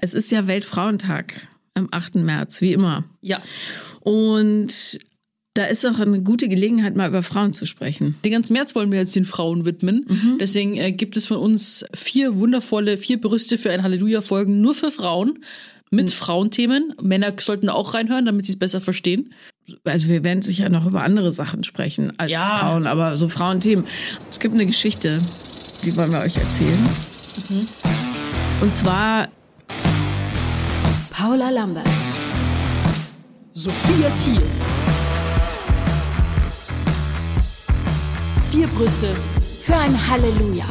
Es ist ja Weltfrauentag am 8. März, wie immer. Ja. Und da ist doch eine gute Gelegenheit, mal über Frauen zu sprechen. Den ganzen März wollen wir jetzt den Frauen widmen. Deswegen äh, gibt es von uns vier wundervolle, vier Brüste für ein Halleluja-Folgen nur für Frauen mit Frauenthemen. Männer sollten auch reinhören, damit sie es besser verstehen. Also wir werden sicher noch über andere Sachen sprechen als Ja. Frauen, aber so Frauenthemen. Es gibt eine Geschichte, die wollen wir euch erzählen. Und zwar Paula Lambert. Sophia Thiel. Vier Brüste für ein Halleluja.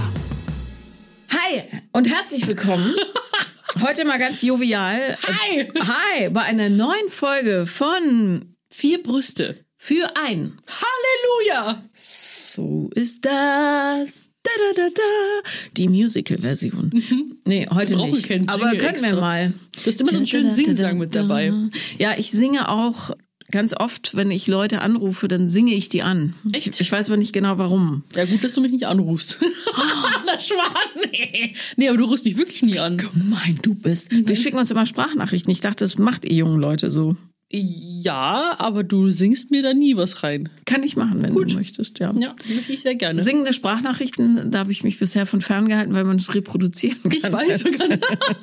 Hi und herzlich willkommen. Heute mal ganz jovial. Hi. Hi bei einer neuen Folge von Vier Brüste. Für ein. Halleluja! So ist das. Da, da, da, da. Die Musical-Version. Nee, heute Brauchen nicht. Aber können wir extra. mal. Du hast immer so einen schönen Singsang mit dabei. Ja, ich singe auch ganz oft, wenn ich Leute anrufe, dann singe ich die an. Echt? Ich weiß aber nicht genau warum. Ja, gut, dass du mich nicht anrufst. Na, Schwan, nee. Nee, aber du rufst mich wirklich nie an. Gemein, du bist. Wir schicken uns immer Sprachnachrichten. Ich dachte, das macht ihr jungen Leute so. Ja, aber du singst mir da nie was rein. Kann ich machen, wenn Gut. du möchtest, ja. Ja, wirklich sehr gerne. Singende Sprachnachrichten, da habe ich mich bisher von ferngehalten, weil man es reproduzieren kann. ich weiß sogar.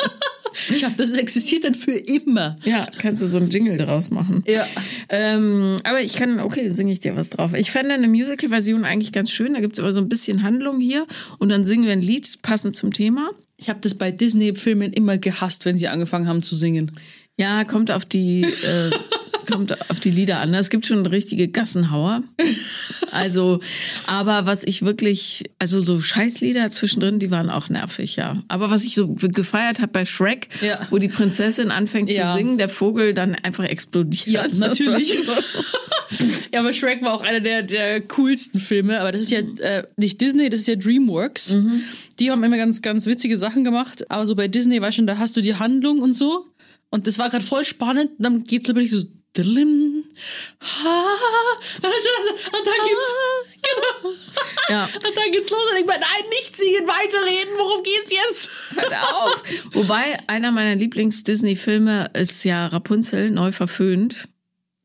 ich hab, das existiert dann für immer. Ja, kannst du so einen Jingle draus machen. Ja. Ähm, aber ich kann, okay, singe ich dir was drauf. Ich fände eine Musical-Version eigentlich ganz schön. Da gibt's aber so ein bisschen Handlung hier und dann singen wir ein Lied passend zum Thema. Ich habe das bei Disney-Filmen immer gehasst, wenn sie angefangen haben zu singen. Ja, kommt auf die, äh, kommt auf die Lieder an. Es gibt schon richtige Gassenhauer. Also, aber was ich wirklich, also so Scheißlieder zwischendrin, die waren auch nervig, ja. Aber was ich so gefeiert habe bei Shrek, Ja. wo die Prinzessin anfängt Ja. zu singen, der Vogel dann einfach explodiert. Ja, natürlich. Das war so- Ja, aber Shrek war auch einer der, der coolsten Filme. Aber das ist ja äh, nicht Disney, das ist ja DreamWorks. Die haben immer ganz, ganz witzige Sachen gemacht. Aber so bei Disney war schon, da hast du die Handlung und so. Und das war gerade voll spannend. Und dann geht's wirklich so. diddlim, ha, Und dann geht's. Genau. Ja. Und dann geht's los und ich meine, nein, nicht singen, weiterreden. Worum geht's jetzt? Hört auf. Wobei einer meiner Lieblings-Disney-Filme ist ja Rapunzel, neu verföhnt.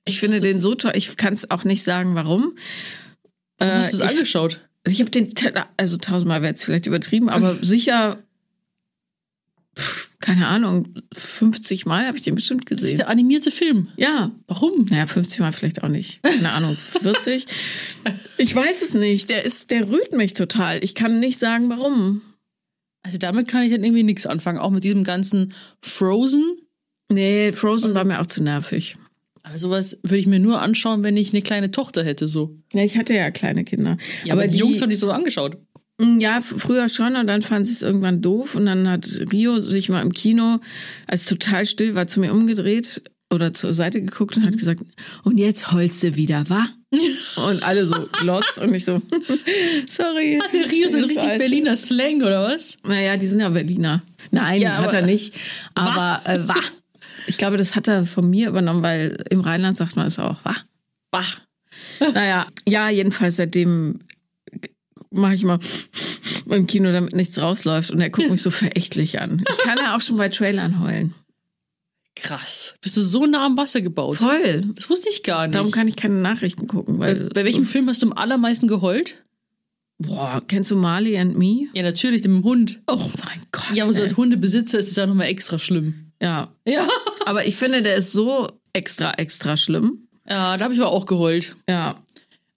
Ich finde den so toll. Ich kann es auch nicht sagen, warum. Warum hast du es ich- angeschaut? Also ich habe den, also tausendmal wäre jetzt vielleicht übertrieben, aber sicher, keine Ahnung, 50 Mal habe ich den bestimmt Das ist gesehen. der animierte Film. Ja, Warum? naja, 50 Mal vielleicht auch nicht. Keine Ahnung, 40. Ich weiß es nicht. Der ist, der rührt mich total. Ich kann nicht sagen, warum. Also damit kann ich dann irgendwie nichts anfangen. Auch mit diesem ganzen Frozen. Nee, Frozen war mir auch zu nervig. Aber sowas würde ich mir nur anschauen, wenn ich eine kleine Tochter hätte, so. Ja, ich hatte ja kleine Kinder. Ja, aber, die, Jungs haben die so angeschaut. Mm, Ja, früher schon und dann fand sie es irgendwann doof und dann hat Rio sich mal im Kino, als total still war, zu mir umgedreht oder zur Seite geguckt und hat gesagt, und jetzt holst du wieder, wa? Und alle so glotz und ich so, sorry. Hat der Rio so einen Ich richtig. Berliner Slang oder was? Naja, die sind ja Berliner. Nein, Ja, hat aber- er nicht. Aber äh, wa? Ich glaube, das hat er von mir übernommen, weil im Rheinland sagt man es auch, wa? Bah. Naja, ja, jedenfalls seitdem mache ich mal im Kino, damit nichts rausläuft und er guckt mich so verächtlich an. Ich kann ja auch schon bei Trailern heulen. Krass. Bist du so nah am Wasser gebaut? Voll. Das wusste ich gar nicht. Darum kann ich keine Nachrichten gucken, bei, weil bei welchem Film hast du am allermeisten geheult? boah, kennst du Marley and Me? Ja, natürlich, dem Hund. Oh mein Gott. Ja, aber so als Hundebesitzer ist es ja nochmal extra schlimm. ja, Ja. aber ich finde, der ist so extra extra schlimm. Ja, da habe ich aber auch geheult. Ja.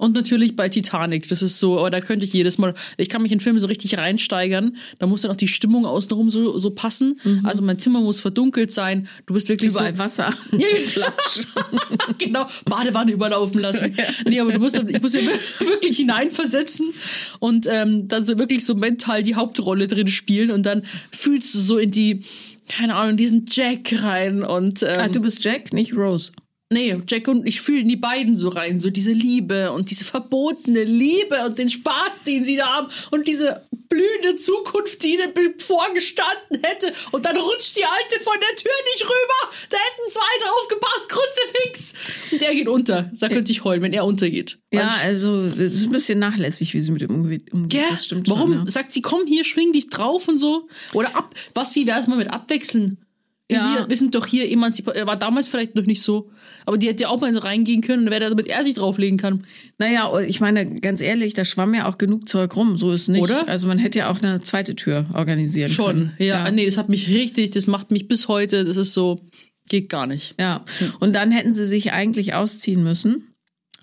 Und natürlich bei Titanic, das ist so, aber da könnte ich jedes Mal, ich kann mich in Filme so richtig reinsteigern, da muss dann auch die Stimmung außenrum so, so passen. Also mein Zimmer muss verdunkelt sein, du bist wirklich Überall so, Wasser. genau, Badewanne überlaufen lassen. Nee, aber du musst ich muss ja wirklich hineinversetzen und ähm, dann so wirklich so mental die Hauptrolle drin spielen und dann fühlst du so in die, keine Ahnung, diesen Jack rein und ähm, Ah, du bist Jack, nicht Rose. Nee, Jack und ich fühle in die beiden so rein, so diese Liebe und diese verbotene Liebe und den Spaß, den sie da haben und diese blühende Zukunft, die ihnen vorgestanden hätte. Und dann rutscht die Alte von der Tür nicht rüber. Da hätten zwei drauf gepasst, Kruzifix. Und der geht unter. Da könnte ich heulen, wenn er untergeht. Ja, also es ist ein bisschen nachlässig, wie sie mit dem umgeht. umgeht. Gell? Das stimmt Warum schon, ja. sagt sie, komm hier, schwing dich drauf und so? Oder ab, was, wie wäre es mal mit abwechseln? Ja. Wir, wir sind doch hier emanzipiert. Er war damals vielleicht noch nicht so. Aber die hätte ja auch mal reingehen können, wer damit er sich drauflegen kann. Naja, ich meine, ganz ehrlich, da schwamm ja auch genug Zeug rum, so ist nicht. Oder? Also man hätte ja auch eine zweite Tür organisieren Schon. können. Ja, nee, das hat mich richtig, das macht mich bis heute, das ist so, geht gar nicht. Ja. Und dann hätten sie sich eigentlich ausziehen müssen.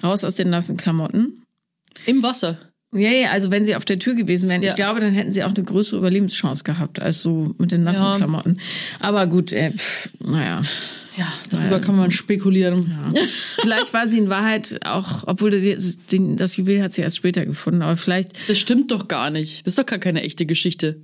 Raus aus den nassen Klamotten. Im Wasser. Ja, ja, also wenn sie auf der Tür gewesen wären, Ja. ich glaube, dann hätten sie auch eine größere Überlebenschance gehabt, als so mit den nassen Ja. Klamotten. Aber gut, äh, pff, naja. Ja, darüber kann man spekulieren. Vielleicht war sie in Wahrheit auch, obwohl das, das Juwel hat sie erst später gefunden, aber vielleicht Das stimmt doch gar nicht. Das ist doch gar keine echte Geschichte.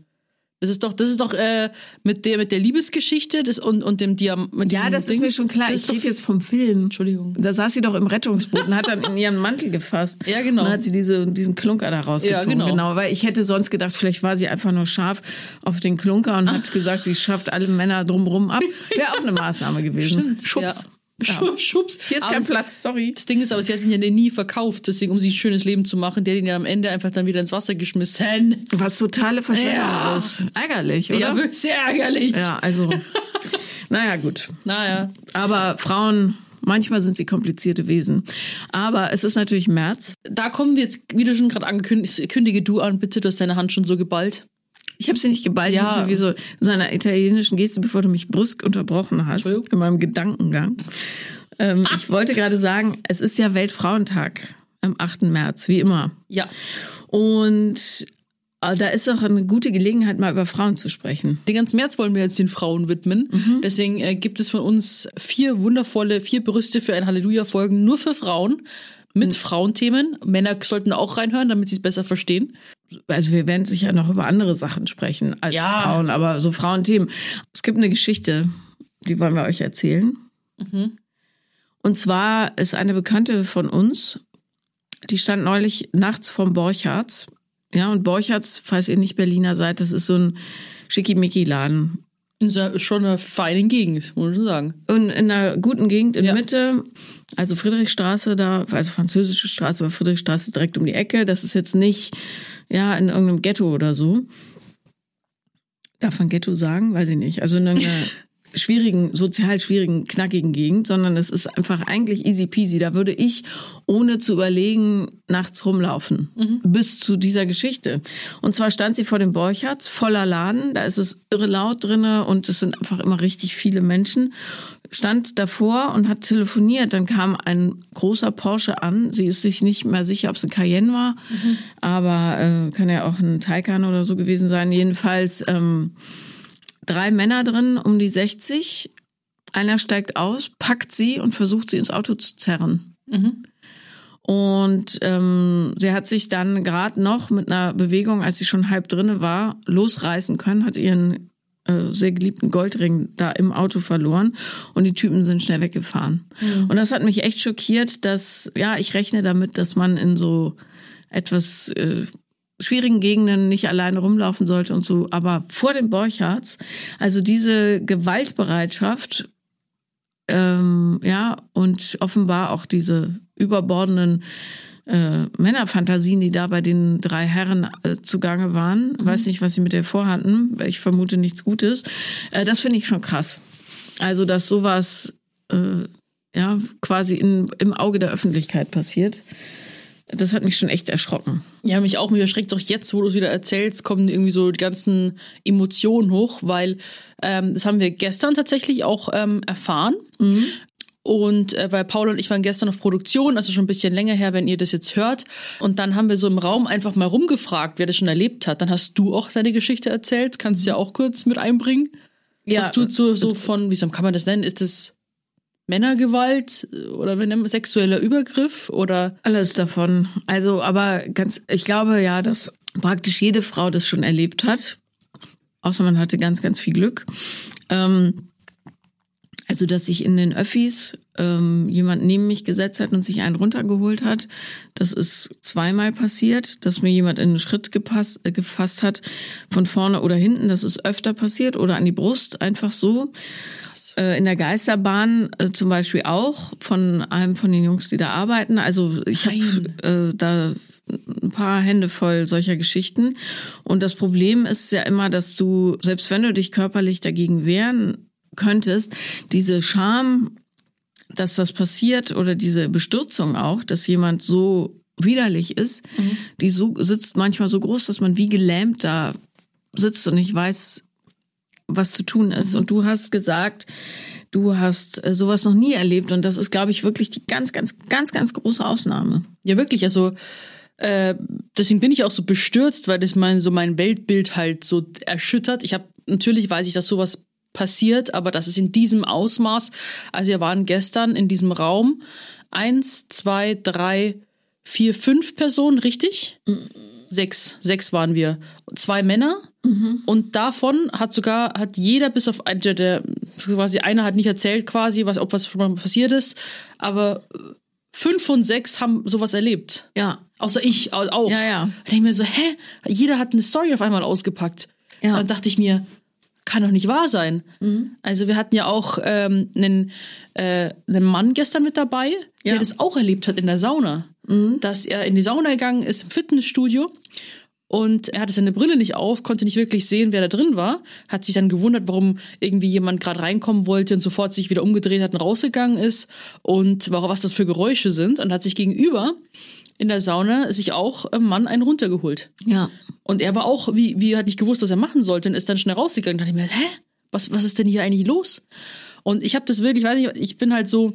Das ist doch, das ist doch äh, mit der mit der Liebesgeschichte das und und dem Diamant. Mit Ja, das ist Dings. mir schon klar. Das Ich ist rede jetzt vom Film. Entschuldigung. Da saß sie doch im Rettungsboot und hat dann in ihren Mantel gefasst. Ja, genau. Und dann hat sie diese, diesen Klunker da rausgezogen. Ja, genau. Weil ich hätte sonst gedacht, vielleicht war sie einfach nur scharf auf den Klunker und hat gesagt, sie schafft alle Männer drumrum ab. Wäre auch eine Maßnahme gewesen. Schubs. Ja. Schu- Schubs. Hier ist Aber kein Platz, sorry. Das Ding ist aber, sie hat ihn ja nie verkauft, deswegen, um sich ein schönes Leben zu machen. Der hat ihn ja am Ende einfach dann wieder ins Wasser geschmissen. Was totale Verschwendung Ja. ist. Ärgerlich, oder? Ja, wirklich sehr ärgerlich. ja, also. naja, gut. Naja. Aber Frauen, manchmal sind sie komplizierte Wesen. Aber es ist natürlich März. Da kommen wir jetzt, wie du schon gerade angekündigt kündige du an, bitte, du hast deine Hand schon so geballt. Ich habe sie nicht geballt, Ja. ich habe sie wie so in seiner italienischen Geste, bevor du mich brüsk unterbrochen hast, in meinem Gedankengang. Ähm, ich wollte gerade sagen, es ist ja Weltfrauentag am 8. März, wie immer. Ja. Und äh, da ist auch eine gute Gelegenheit, mal über Frauen zu sprechen. Den ganzen März wollen wir jetzt den Frauen widmen. Deswegen äh, gibt es von uns vier wundervolle, vier Brüste für ein Halleluja-Folgen nur für Frauen mit Frauenthemen. Männer sollten auch reinhören, damit sie es besser verstehen. Also wir werden sicher noch über andere Sachen sprechen als Ja. Frauen, aber so Frauenthemen. Es gibt eine Geschichte, die wollen wir euch erzählen. Und zwar ist eine Bekannte von uns, die stand neulich nachts vorm Borchards. Ja, und Borchards, falls ihr nicht Berliner seid, das ist so ein Schickimicki-Laden. In schon einer feinen Gegend, muss man schon sagen. Und in einer guten Gegend in Ja. Mitte, also Friedrichstraße da, also französische Straße, aber Friedrichstraße direkt um die Ecke. Das ist jetzt nicht, ja, in irgendeinem Ghetto oder so. Darf man Ghetto sagen? Weiß ich nicht. Also in irgendeiner schwierigen, sozial schwierigen, knackigen Gegend, sondern es ist einfach eigentlich easy peasy. Da würde ich, ohne zu überlegen, nachts rumlaufen. Bis zu dieser Geschichte. Und zwar stand sie vor dem Borchards, voller Laden. Da ist es irre laut drinne und es sind einfach immer richtig viele Menschen. Stand davor und hat telefoniert. Dann kam ein großer Porsche an. Sie ist sich nicht mehr sicher, ob es ein Cayenne war, aber äh, kann ja auch ein Taycan oder so gewesen sein. Jedenfalls ähm, drei Männer drin, um die 60. Einer steigt aus, packt sie und versucht sie ins Auto zu zerren. Und ähm, sie hat sich dann gerade noch mit einer Bewegung, als sie schon halb drinne war, losreißen können, hat ihren äh, sehr geliebten Goldring da im Auto verloren und die Typen sind schnell weggefahren. Und das hat mich echt schockiert, dass, ja, ich rechne damit, dass man in so etwas äh, schwierigen Gegenden nicht alleine rumlaufen sollte und so, aber vor dem Borchards, also diese Gewaltbereitschaft, ähm, ja, und offenbar auch diese überbordenden äh, Männerfantasien, die da bei den drei Herren äh, zugange waren. Weiß nicht, was sie mit der vorhatten. weil Ich vermute nichts Gutes. Äh, das finde ich schon krass. Also, dass sowas äh, ja quasi in, im Auge der Öffentlichkeit passiert. Das hat mich schon echt erschrocken. Ja, mich auch. Mich erschreckt auch jetzt, wo du es wieder erzählst, kommen irgendwie so die ganzen Emotionen hoch, weil ähm, das haben wir gestern tatsächlich auch ähm, erfahren. Und äh, weil Paul und ich waren gestern auf Produktion, also schon ein bisschen länger her, wenn ihr das jetzt hört. Und dann haben wir so im Raum einfach mal rumgefragt, wer das schon erlebt hat. Dann hast du auch deine Geschichte erzählt. Kannst du ja auch kurz mit einbringen. Ja, Was du so, so von, wie kann man das nennen? Ist das Männergewalt oder wie nennt man sexueller Übergriff oder Alles davon. Also, aber ganz, ich glaube ja, dass praktisch jede Frau das schon erlebt hat. Außer man hatte ganz, ganz viel Glück. Ähm, also, dass sich in den Öffis ähm, jemand neben mich gesetzt hat und sich einen runtergeholt hat. Das ist zweimal passiert, dass mir jemand in den Schritt gepasst, äh, gefasst hat, von vorne oder hinten. Das ist öfter passiert oder an die Brust, einfach so. Äh, in der Geisterbahn äh, zum Beispiel auch von einem von den Jungs, die da arbeiten. Also ich habe äh, da ein paar Hände voll solcher Geschichten. Und das Problem ist ja immer, dass du, selbst wenn du dich körperlich dagegen wehren könntest, diese Scham, dass das passiert oder diese Bestürzung auch, dass jemand so widerlich ist, mhm. die so sitzt manchmal so groß, dass man wie gelähmt da sitzt und nicht weiß, was zu tun ist. Und du hast gesagt, du hast äh, sowas noch nie erlebt und das ist, glaube ich, wirklich die ganz, ganz, ganz, ganz große Ausnahme. Ja, wirklich. Also äh, deswegen bin ich auch so bestürzt, weil das mein so mein Weltbild halt so erschüttert. Ich habe natürlich weiß ich, dass sowas passiert, aber das ist in diesem Ausmaß. Also wir waren gestern in diesem Raum eins, zwei, drei, vier, fünf Personen, richtig? Mhm. Sechs, sechs waren wir. Zwei Männer. Mhm. Und davon hat sogar, hat jeder bis auf eine, der, quasi einer hat nicht erzählt quasi, was, ob was schon mal passiert ist, aber fünf von sechs haben sowas erlebt. Ja. Außer ich auch. Ja, ja. Da denke ich mir so, hä? Jeder hat eine Story auf einmal ausgepackt. Ja. Dann dachte ich mir, kann doch nicht wahr sein. Mhm. Also wir hatten ja auch ähm, einen, äh, einen Mann gestern mit dabei, der ja. das auch erlebt hat in der Sauna. Mhm. Dass er in die Sauna gegangen ist im Fitnessstudio und er hatte seine Brille nicht auf, konnte nicht wirklich sehen, wer da drin war, hat sich dann gewundert, warum irgendwie jemand gerade reinkommen wollte und sofort sich wieder umgedreht hat und rausgegangen ist und was das für Geräusche sind und hat sich gegenüber in der Sauna sich auch ein Mann einen runtergeholt. Ja. Und er war auch, wie, wie hat nicht gewusst, was er machen sollte und ist dann schnell rausgegangen. Da dachte ich mir, hä? Was, was ist denn hier eigentlich los? Und ich habe das wirklich, weiß nicht, ich bin halt so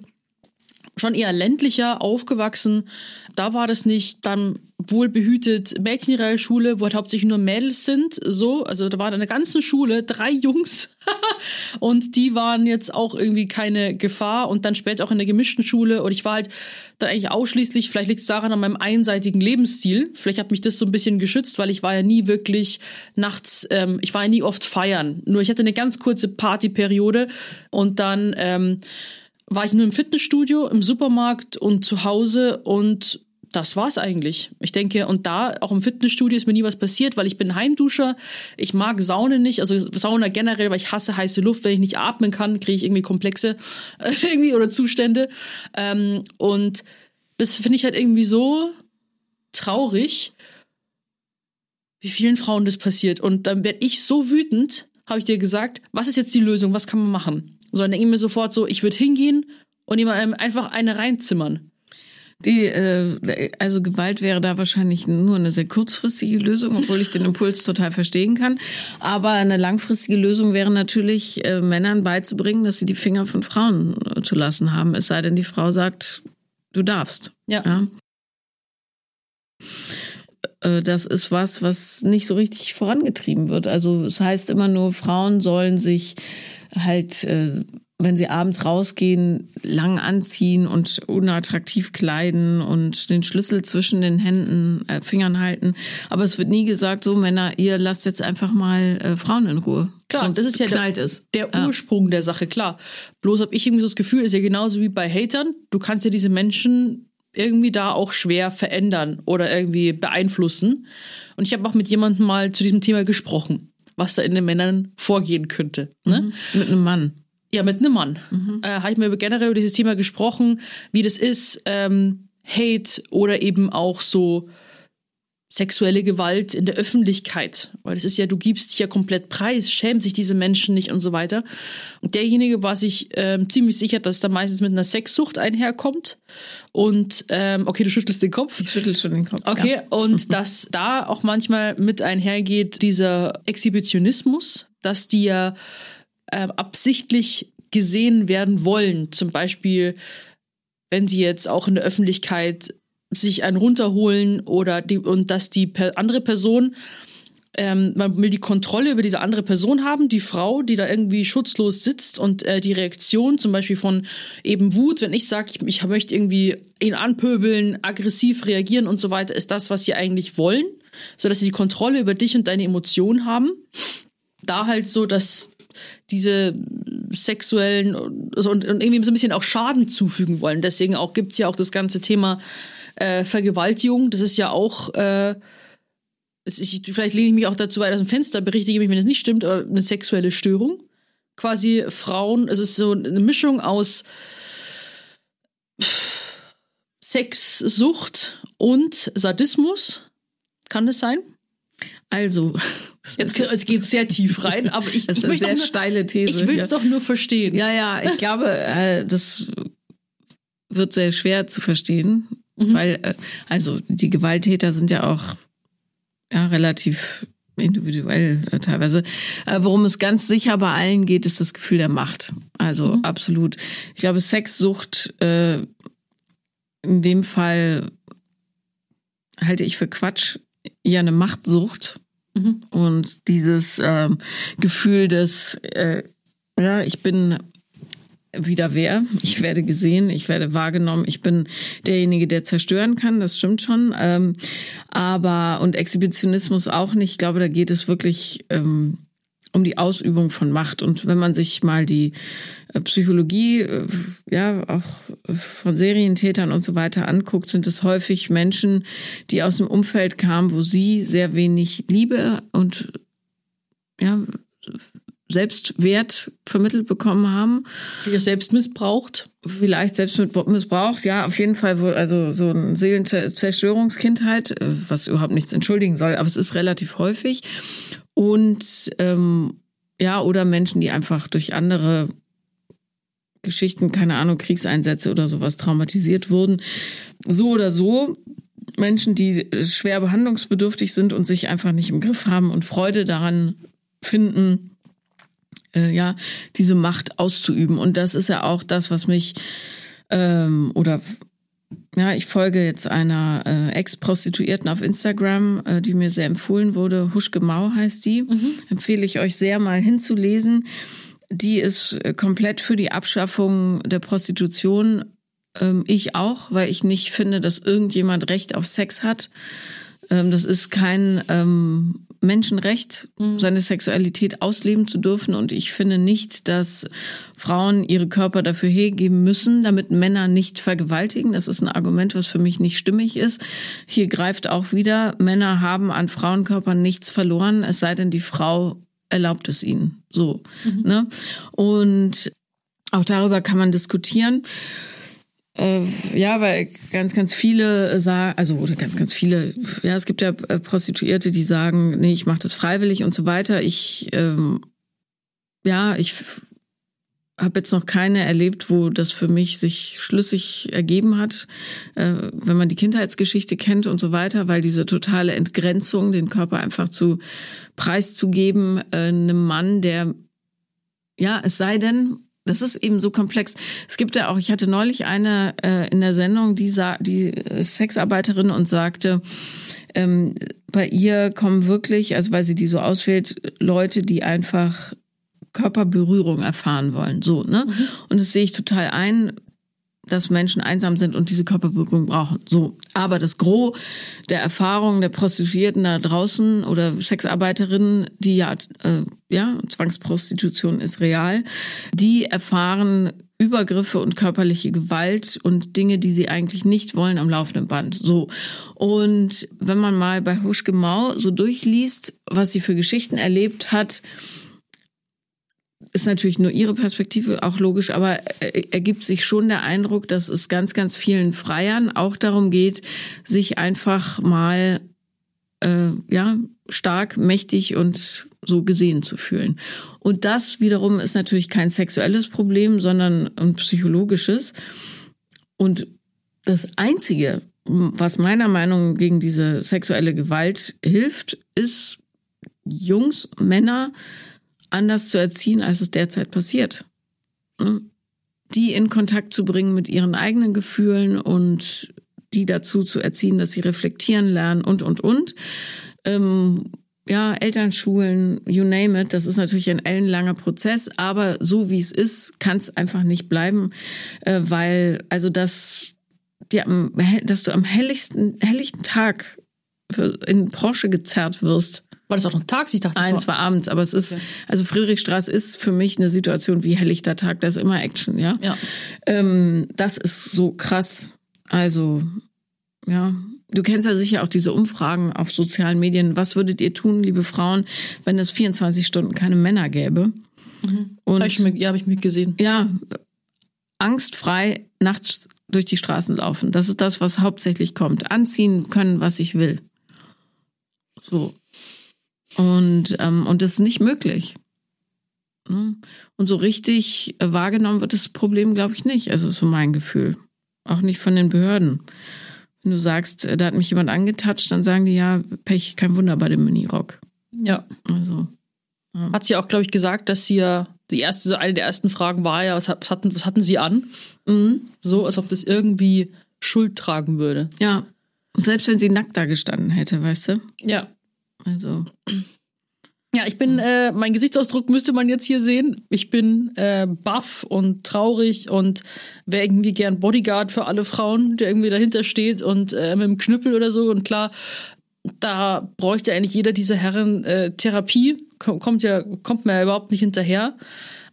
schon eher ländlicher aufgewachsen. Da war das nicht dann wohlbehütet Mädchenrealschule, wo halt hauptsächlich nur Mädels sind, so. Also da waren in der ganzen Schule drei Jungs. Und die waren jetzt auch irgendwie keine Gefahr. Und dann später auch in der gemischten Schule. Und ich war halt dann eigentlich ausschließlich, vielleicht liegt es daran an meinem einseitigen Lebensstil, vielleicht hat mich das so ein bisschen geschützt, weil ich war ja nie wirklich nachts, ähm, ich war ja nie oft feiern, nur ich hatte eine ganz kurze Partyperiode. Und dann ähm, war ich nur im Fitnessstudio, im Supermarkt und zu Hause und das war's eigentlich. Ich denke, und da, auch im Fitnessstudio ist mir nie was passiert, weil ich bin Heimduscher. Ich mag Saunen nicht, also Sauna generell, weil ich hasse heiße Luft. Wenn ich nicht atmen kann, kriege ich irgendwie Komplexe irgendwie oder Zustände. Ähm, und das finde ich halt irgendwie so traurig, wie vielen Frauen das passiert. Und dann werde ich so wütend, habe ich dir gesagt, was ist jetzt die Lösung, was kann man machen? So, dann denke ich mir sofort so, ich würde hingehen und ihm einfach eine reinzimmern. Die, äh, also Gewalt wäre da wahrscheinlich nur eine sehr kurzfristige Lösung, obwohl ich den Impuls total verstehen kann. Aber eine langfristige Lösung wäre natürlich, äh, Männern beizubringen, dass sie die Finger von Frauen äh, zu lassen haben. Es sei denn, die Frau sagt, du darfst. Ja. ja? Äh, das ist was, was nicht so richtig vorangetrieben wird. Also es heißt immer nur, Frauen sollen sich halt äh, wenn sie abends rausgehen, lang anziehen und unattraktiv kleiden und den Schlüssel zwischen den Händen, äh, Fingern halten. Aber es wird nie gesagt, so Männer, ihr lasst jetzt einfach mal äh, Frauen in Ruhe. Klar, das ist ja knallt der, es. der ja. Ursprung der Sache, klar. Bloß habe ich irgendwie so das Gefühl, ist ja genauso wie bei Hatern. Du kannst ja diese Menschen irgendwie da auch schwer verändern oder irgendwie beeinflussen. Und ich habe auch mit jemandem mal zu diesem Thema gesprochen, was da in den Männern vorgehen könnte. Ne? Mhm. Mit einem Mann. Ja, mit einem Mann. Mhm. Äh, habe ich mir generell über dieses Thema gesprochen, wie das ist, ähm, Hate oder eben auch so sexuelle Gewalt in der Öffentlichkeit. Weil das ist ja, du gibst dich ja komplett preis, schämt sich diese Menschen nicht und so weiter. Und derjenige war sich ähm, ziemlich sicher, dass da meistens mit einer Sexsucht einherkommt. Und ähm, okay, du schüttelst den Kopf. Ich schüttel schon den Kopf. Okay, ja. und dass da auch manchmal mit einhergeht dieser Exhibitionismus, dass die ja äh, absichtlich gesehen werden wollen. Zum Beispiel, wenn sie jetzt auch in der Öffentlichkeit sich einen runterholen oder die, und dass die andere Person ähm, man will die Kontrolle über diese andere Person haben, die Frau, die da irgendwie schutzlos sitzt und äh, die Reaktion zum Beispiel von eben Wut, wenn ich sage, ich, ich möchte irgendwie ihn anpöbeln, aggressiv reagieren und so weiter, ist das, was sie eigentlich wollen, so dass sie die Kontrolle über dich und deine Emotionen haben. Da halt so, dass diese sexuellen und, und, irgendwie so ein bisschen auch Schaden zufügen wollen. Deswegen auch gibt's ja auch das ganze Thema äh, Vergewaltigung. Das ist ja auch, äh, ich, vielleicht lehne ich mich auch dazu weit aus dem Fenster, berichtige mich, wenn das nicht stimmt, aber eine sexuelle Störung. Quasi Frauen, es ist so eine Mischung aus Sexsucht und Sadismus. Kann das sein? Also, Jetzt, jetzt geht es sehr tief rein, aber ich, Das ich ist eine sehr nur, steile These. Ich will es ja. doch nur verstehen. Ja, ja, ich glaube, äh, das wird sehr schwer zu verstehen, weil äh, also die Gewalttäter sind ja auch ja, relativ individuell äh, teilweise. Äh, worum es ganz sicher bei allen geht, ist das Gefühl der Macht. Also absolut. Ich glaube, Sexsucht äh, in dem Fall halte ich für Quatsch, ja eine Machtsucht. Und dieses ähm, Gefühl des, äh, ja, ich bin wieder wer, ich werde gesehen, ich werde wahrgenommen, ich bin derjenige, der zerstören kann, das stimmt schon. Ähm, aber, und Exhibitionismus auch nicht, ich glaube, da geht es wirklich ähm, um die Ausübung von Macht. Und wenn man sich mal die äh, Psychologie, äh, ja, auch äh, von Serientätern und so weiter anguckt, sind es häufig Menschen, die aus dem Umfeld kamen, wo sie sehr wenig Liebe und ja, Selbstwert vermittelt bekommen haben Ihr selbst missbraucht. vielleicht selbst missbraucht, ja, auf jeden Fall wohl, also so eine Seelenzerstörungskindheit, äh, was überhaupt nichts entschuldigen soll, aber es ist relativ häufig. Und ähm, ja, oder Menschen, die einfach durch andere Geschichten, keine Ahnung, Kriegseinsätze oder sowas traumatisiert wurden. So oder so. Menschen, die schwer behandlungsbedürftig sind und sich einfach nicht im Griff haben und Freude daran finden, äh, ja, diese Macht auszuüben. Und das ist ja auch das, was mich ähm, oder ja, ich folge jetzt einer äh, Ex-Prostituierten auf Instagram, äh, die mir sehr empfohlen wurde. Huschke Mau heißt die. Empfehle ich euch sehr mal hinzulesen. Die ist äh, komplett für die Abschaffung der Prostitution. Ähm, ich auch, weil ich nicht finde, dass irgendjemand Recht auf Sex hat. Ähm, das ist kein ähm, Menschenrecht, seine Sexualität ausleben zu dürfen. Und ich finde nicht, dass Frauen ihre Körper dafür hergeben müssen, damit Männer nicht vergewaltigen. Das ist ein Argument, was für mich nicht stimmig ist. Hier greift auch wieder, Männer haben an Frauenkörpern nichts verloren, es sei denn, die Frau erlaubt es ihnen. So. Ne? Und auch darüber kann man diskutieren. Äh, ja, weil ganz, ganz viele sagen, also oder ganz, ganz viele, ja, es gibt ja äh, Prostituierte, die sagen, nee, ich mache das freiwillig und so weiter. Ich, ähm, ja, ich habe jetzt noch keine erlebt, wo das für mich sich schlüssig ergeben hat, äh, wenn man die Kindheitsgeschichte kennt und so weiter, weil diese totale Entgrenzung, den Körper einfach zu preiszugeben, äh, einem Mann, der ja, es sei denn, das ist eben so komplex. Es gibt ja auch, ich hatte neulich eine äh, in der Sendung, die, sa die Sexarbeiterin und sagte, ähm, bei ihr kommen wirklich, also weil sie die so auswählt, Leute, die einfach Körperberührung erfahren wollen. So, ne? Und das sehe ich total ein, dass Menschen einsam sind und diese Körperberührung brauchen. So. Aber das Gros der Erfahrungen der Prostituierten da draußen oder Sexarbeiterinnen, die ja, äh, ja, Zwangsprostitution ist real, die erfahren Übergriffe und körperliche Gewalt und Dinge, die sie eigentlich nicht wollen am laufenden Band. So. Und wenn man mal bei Huschke Mau so durchliest, was sie für Geschichten erlebt hat, ist natürlich nur ihre Perspektive, auch logisch, aber ergibt sich schon der Eindruck, dass es ganz, ganz vielen Freiern auch darum geht, sich einfach mal äh, ja stark, mächtig und so gesehen zu fühlen. Und das wiederum ist natürlich kein sexuelles Problem, sondern ein psychologisches. Und das Einzige, was meiner Meinung nach gegen diese sexuelle Gewalt hilft, ist Jungs, Männer anders zu erziehen, als es derzeit passiert. Ne? Die in Kontakt zu bringen mit ihren eigenen Gefühlen und die dazu zu erziehen, dass sie reflektieren lernen und, und, und. Ähm, ja, Elternschulen, you name it, das ist natürlich ein ellenlanger Prozess, aber so wie es ist, kann es einfach nicht bleiben, äh, weil also das, die dass du am helligsten, helllichten Tag in Porsche gezerrt wirst, War das auch noch tags? Ich dachte, Nein, es war abends, aber es ist, also Friedrichstraße ist für mich eine Situation wie helllichter Tag, da ist immer Action, ja. Ja. Ähm, das ist so krass. Also, ja. Du kennst ja sicher auch diese Umfragen auf sozialen Medien. Was würdet ihr tun, liebe Frauen, wenn es 24 Stunden keine Männer gäbe? Und Hab ich mir, ja, habe ich mitgesehen. ja, angstfrei nachts durch die Straßen laufen. Das ist das, was hauptsächlich kommt. Anziehen können, was ich will. So. Und, ähm, und das ist nicht möglich. Ne? Und so richtig wahrgenommen wird das Problem, glaube ich, nicht. Also so mein Gefühl. Auch nicht von den Behörden. Wenn du sagst, äh, da hat mich jemand angetatscht, dann sagen die ja, Pech, kein Wunder bei dem Minirock. Ja. Also. Hat sie auch, glaube ich, gesagt, dass sie ja, die erste, so eine der ersten Fragen war ja, was, was, hatten, was hatten sie an? Mhm. So, als ob das irgendwie Schuld tragen würde. Ja. Und selbst wenn sie nackt da gestanden hätte, weißt du? Ja. Also. Ja, ich bin, äh, mein Gesichtsausdruck müsste man jetzt hier sehen. Ich bin äh, baff und traurig und wäre irgendwie gern Bodyguard für alle Frauen, der irgendwie dahinter steht und äh, mit dem Knüppel oder so. Und klar, da bräuchte eigentlich jeder dieser Herren äh, Therapie. Kommt ja, kommt mir ja überhaupt nicht hinterher.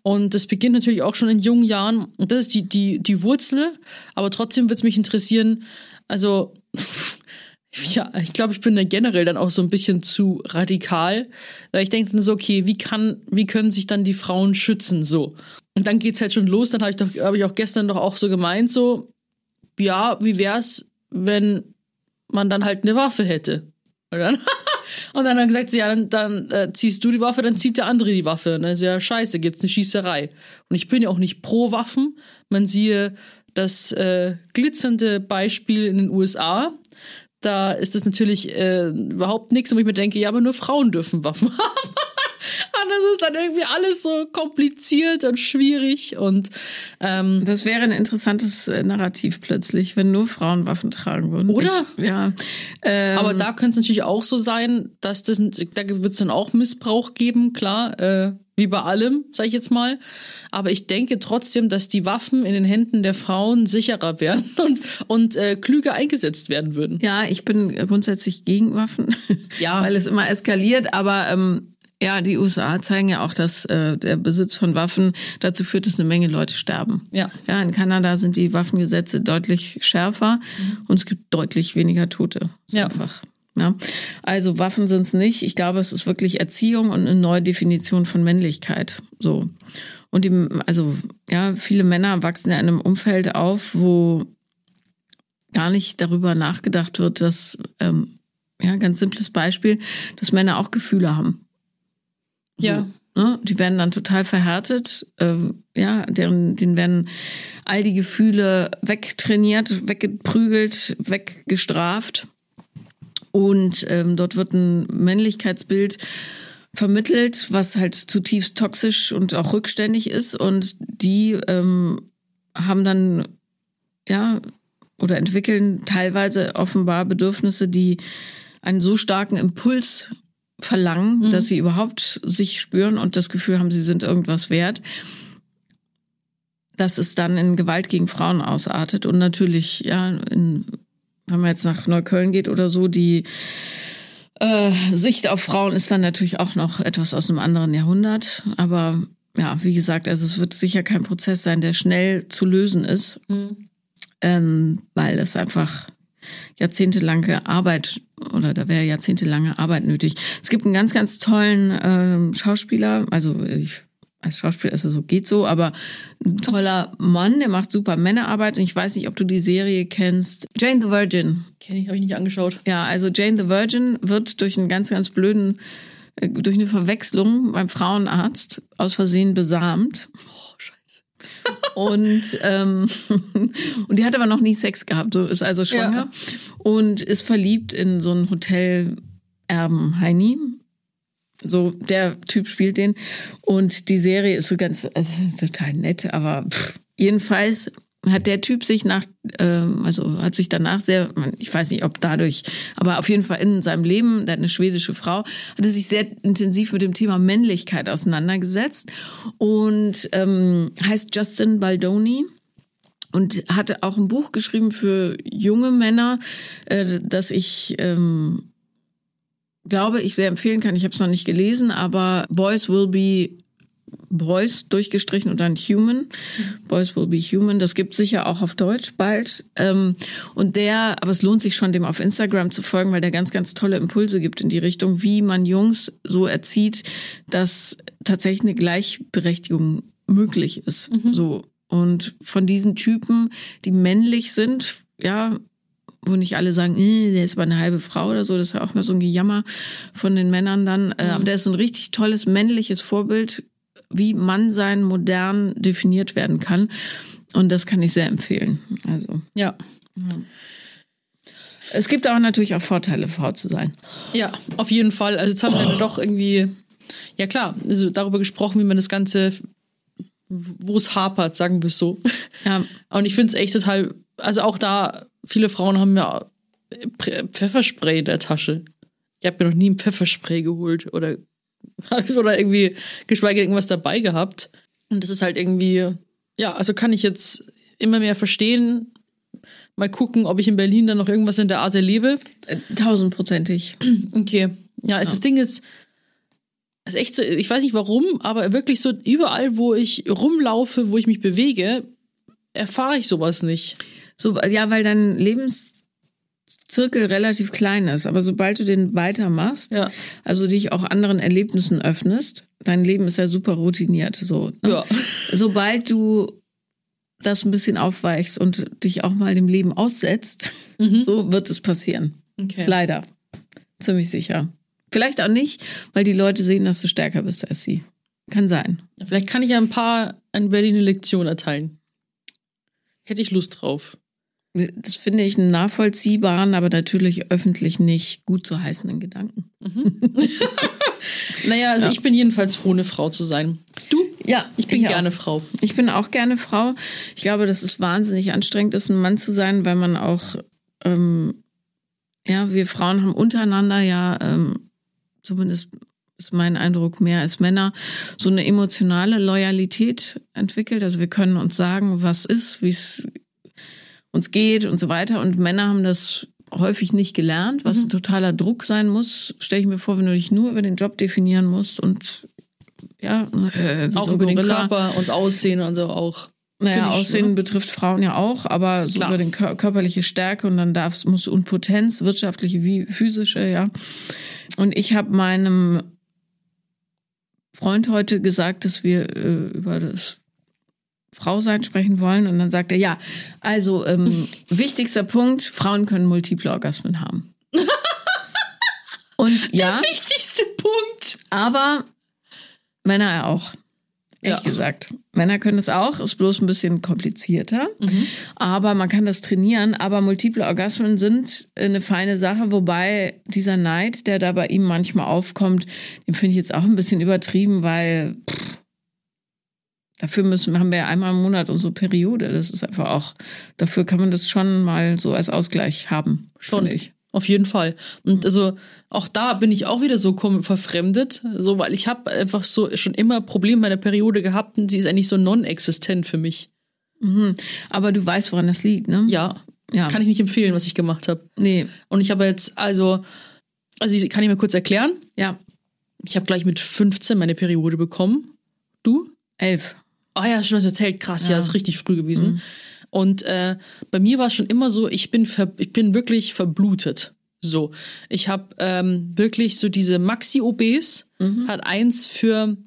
Und das beginnt natürlich auch schon in jungen Jahren. Und das ist die, die, die Wurzel. Aber trotzdem würde es mich interessieren, also ja, ich glaube, ich bin dann generell dann auch so ein bisschen zu radikal. Weil ich denke dann so, okay, wie kann, wie können sich dann die Frauen schützen? So. Und dann geht's halt schon los. Dann habe ich doch, habe ich auch gestern doch auch so gemeint, so, ja, wie wär's, wenn man dann halt eine Waffe hätte? Und dann, und dann hat gesagt, ja, dann, dann äh, ziehst du die Waffe, dann zieht der andere die Waffe. Und dann ist ja scheiße, gibt's eine Schießerei. Und ich bin ja auch nicht pro Waffen. Man siehe das äh, glitzernde Beispiel in den USA. Da ist das natürlich äh, überhaupt nichts, wo ich mir denke, ja, aber nur Frauen dürfen Waffen haben. Und das ist dann irgendwie alles so kompliziert und schwierig und ähm, Das wäre ein interessantes äh, Narrativ plötzlich, wenn nur Frauen Waffen tragen würden. Oder? Ich, ja. Ähm, aber da könnte es natürlich auch so sein, dass das, da wird es dann auch Missbrauch geben, klar, äh, wie bei allem, sag ich jetzt mal. Aber ich denke trotzdem, dass die Waffen in den Händen der Frauen sicherer werden und, und äh, klüger eingesetzt werden würden. Ja, ich bin grundsätzlich gegen Waffen, Ja. weil es immer eskaliert, aber ähm, ja, die USA zeigen ja auch, dass äh, der Besitz von Waffen dazu führt, dass eine Menge Leute sterben. Ja. Ja, in Kanada sind die Waffengesetze deutlich schärfer und es gibt deutlich weniger Tote. Ist Ja. Einfach. Ja. Also Waffen sind es nicht. Ich glaube, es ist wirklich Erziehung und eine neue Definition von Männlichkeit. So. Und die, also, ja, viele Männer wachsen ja in einem Umfeld auf, wo gar nicht darüber nachgedacht wird, dass, ähm, ja, ganz simples Beispiel, dass Männer auch Gefühle haben. So, Ja. Ne? Die werden dann total verhärtet, ähm, ja, deren, denen werden all die Gefühle wegtrainiert, weggeprügelt, weggestraft. Und ähm, dort wird ein Männlichkeitsbild vermittelt, was halt zutiefst toxisch und auch rückständig ist. Und die ähm, haben dann, ja, oder entwickeln teilweise offenbar Bedürfnisse, die einen so starken Impuls verlangen, dass sie überhaupt sich spüren und das Gefühl haben, sie sind irgendwas wert, dass es dann in Gewalt gegen Frauen ausartet. Und natürlich, ja, in, wenn man jetzt nach Neukölln geht oder so, die äh, Sicht auf Frauen ist dann natürlich auch noch etwas aus einem anderen Jahrhundert. Aber ja, wie gesagt, also es wird sicher kein Prozess sein, der schnell zu lösen ist, ähm, weil es einfach jahrzehntelange Arbeit oder da wäre jahrzehntelange Arbeit nötig. Es gibt einen ganz, ganz tollen ähm, Schauspieler, also ich als Schauspieler ist es so, geht so, aber ein toller Mann, der macht super Männerarbeit und ich weiß nicht, ob du die Serie kennst. Jane the Virgin. Kenn ich, habe ich nicht angeschaut. Ja, also Jane the Virgin wird durch einen ganz, ganz blöden, äh, durch eine Verwechslung beim Frauenarzt aus Versehen besamt. Oh, scheiße. Und, ähm, und die hat aber noch nie Sex gehabt, so ist also schwanger und ist verliebt in so einen Hotelerben Heini. So, der Typ spielt den. Und die Serie ist so ganz, also total nett, aber pff, jedenfalls hat der Typ sich nach, ähm, also hat sich danach sehr, ich weiß nicht, ob dadurch, aber auf jeden Fall in seinem Leben, der hat eine schwedische Frau, hat er sich sehr intensiv mit dem Thema Männlichkeit auseinandergesetzt und ähm, heißt Justin Baldoni und hatte auch ein Buch geschrieben für junge Männer, äh, das ich ähm, glaube, ich sehr empfehlen kann. Ich habe es noch nicht gelesen, aber Boys Will Be Boys durchgestrichen und dann Human. Boys Will Be Human. Das gibt sicher auch auf Deutsch bald. Ähm, und der, aber es lohnt sich schon, dem auf Instagram zu folgen, weil der ganz, ganz tolle Impulse gibt in die Richtung, wie man Jungs so erzieht, dass tatsächlich eine Gleichberechtigung möglich ist. So. Und von diesen Typen, die männlich sind, ja, wo nicht alle sagen, der ist aber eine halbe Frau oder so, das ist ja auch mal so ein Gejammer von den Männern dann. Äh, aber der ist so ein richtig tolles männliches Vorbild, wie Mann sein modern definiert werden kann. Und das kann ich sehr empfehlen. Also. Ja. Es gibt aber natürlich auch Vorteile, Frau zu sein. Ja, auf jeden Fall. Also jetzt haben wir dann doch irgendwie, ja klar, also darüber gesprochen, wie man das Ganze, wo es hapert, sagen wir es so. Ja. Und ich finde es echt total, also auch da, viele Frauen haben ja Pfefferspray in der Tasche. Ich habe mir noch nie ein Pfefferspray geholt oder, oder irgendwie, geschweige irgendwas dabei gehabt. Und das ist halt irgendwie, ja, also kann ich jetzt immer mehr verstehen. Mal gucken, ob ich in Berlin dann noch irgendwas in der Art erlebe. Äh, Tausendprozentig. Okay. Ja, das Ding ist, ist echt so, ich weiß nicht warum, aber wirklich so überall, wo ich rumlaufe, wo ich mich bewege, erfahre ich sowas nicht. So, ja, weil dein Lebenszirkel relativ klein ist. Aber sobald du den weitermachst, Ja. also dich auch anderen Erlebnissen öffnest, dein Leben ist ja super routiniert. So, ne? Ja. Sobald du das ein bisschen aufweichst und dich auch mal dem Leben aussetzt, so wird es passieren. Okay. Leider. Ziemlich sicher. Vielleicht auch nicht, weil die Leute sehen, dass du stärker bist als sie. Kann sein. Vielleicht kann ich ja ein paar an Berlin eine Lektion erteilen. Hätte ich Lust drauf. Das finde ich einen nachvollziehbaren, aber natürlich öffentlich nicht gut zu heißenden Gedanken. Naja, also Ja. ich bin jedenfalls froh, eine Frau zu sein. Du? Ja, Ich bin ich auch. gerne Frau. Ich bin auch gerne Frau. Ich glaube, dass es wahnsinnig anstrengend ist, ein Mann zu sein, weil man auch, ähm, ja, wir Frauen haben untereinander ja, ähm, zumindest ist mein Eindruck mehr als Männer, so eine emotionale Loyalität entwickelt. Also wir können uns sagen, was ist, wie es uns geht und so weiter. Und Männer haben das häufig nicht gelernt, was ein totaler Druck sein muss. Stelle ich mir vor, wenn du dich nur über den Job definieren musst und ja, äh, Auch so über den Gorilla. Körper und Aussehen und so auch. Naja, Aussehen ne? betrifft Frauen ja auch, aber so Klar. über den Kör körperliche Stärke und dann darfst, musst du und Potenz, wirtschaftliche wie physische, ja. Und ich habe meinem Freund heute gesagt, dass wir äh, über das Frausein sprechen wollen und dann sagt er, ja, also ähm, wichtigster Punkt, Frauen können multiple Orgasmen haben. und ja, Wichtigste Punkt. aber Männer ja auch. Ehrlich Ja. gesagt. Männer können es auch, ist bloß ein bisschen komplizierter. Mhm. Aber man kann das trainieren. Aber multiple Orgasmen sind eine feine Sache, wobei dieser Neid, der da bei ihm manchmal aufkommt, den finde ich jetzt auch ein bisschen übertrieben, weil pff, dafür müssen, haben wir ja einmal im Monat unsere Periode. Das ist einfach auch, dafür kann man das schon mal so als Ausgleich haben. Schon. finde ich. Auf jeden Fall. Und also auch da bin ich auch wieder so verfremdet, so weil ich habe einfach so schon immer Probleme mit meiner Periode gehabt und sie ist eigentlich so non-existent für mich. Mhm. Aber du weißt, woran das liegt, ne? Ja, Ja. kann ich nicht empfehlen, was ich gemacht habe. Nee. Und ich habe jetzt also also ich- kann ich mir kurz erklären. Ja. Ich habe gleich mit 15 meine Periode bekommen. Du? Elf. Ah ja, schon das erzählt. Krass, ja, Ja. ist richtig früh gewesen. Und äh, bei mir war es schon immer so, ich bin ver ich bin wirklich verblutet. So, ich habe ähm, wirklich so diese Maxi-OBs, hat eins für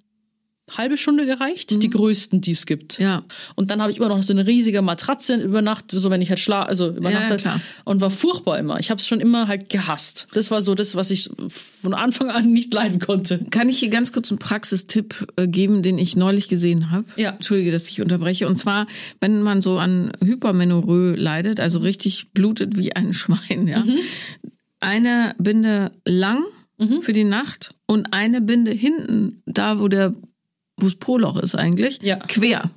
halbe Stunde gereicht, die größten, die es gibt. Ja. Und dann habe ich immer noch so eine riesige Matratze über Nacht, so wenn ich halt schla also über Ja, Nacht ja, halt, klar. und war furchtbar immer. Ich habe es schon immer halt gehasst. Das war so das, was ich von Anfang an nicht leiden konnte. Kann ich hier ganz kurz einen Praxistipp äh, geben, den ich neulich gesehen habe? Ja. Entschuldige, dass ich unterbreche. Und zwar, wenn man so an Hypermenorrhoe leidet, also richtig blutet wie ein Schwein, ja. Mhm. Eine Binde lang für die Nacht und eine Binde hinten, da wo der, wo das Poloch ist eigentlich, Ja. quer.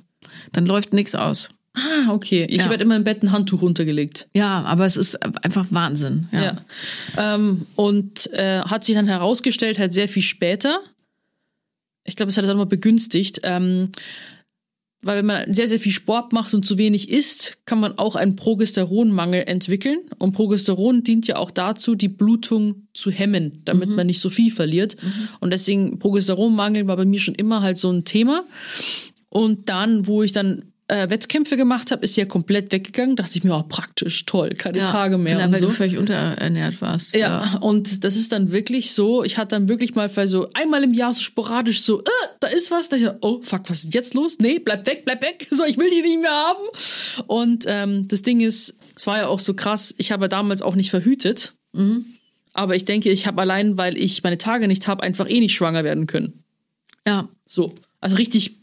Dann läuft nichts aus. Ah, okay. Ich Ja. habe halt immer im Bett ein Handtuch runtergelegt. Ja, aber es ist einfach Wahnsinn. Ja. Ja. Ähm, und äh, hat sich dann herausgestellt, halt sehr viel später. Ich glaube, es hat das auch mal begünstigt. Ähm, weil wenn man sehr, sehr viel Sport macht und zu wenig isst, kann man auch einen Progesteronmangel entwickeln. Und Progesteron dient ja auch dazu, die Blutung zu hemmen, damit man nicht so viel verliert. Und deswegen Progesteronmangel war bei mir schon immer halt so ein Thema. Und dann, wo ich dann äh, Wettkämpfe gemacht habe, ist ja komplett weggegangen. Dachte ich mir, oh, praktisch, toll, keine Tage mehr. Ja, weil so. du völlig unterernährt warst. Ja, und das ist dann wirklich so, ich hatte dann wirklich mal so einmal im Jahr so sporadisch so, äh, da ist was, da ich so, oh fuck, was ist jetzt los? Nee, bleib weg, bleib weg, so, ich will die nicht mehr haben. Und ähm, das Ding ist, es war ja auch so krass, ich habe damals auch nicht verhütet, aber ich denke, ich habe allein, weil ich meine Tage nicht habe, einfach eh nicht schwanger werden können. Ja. So, also richtig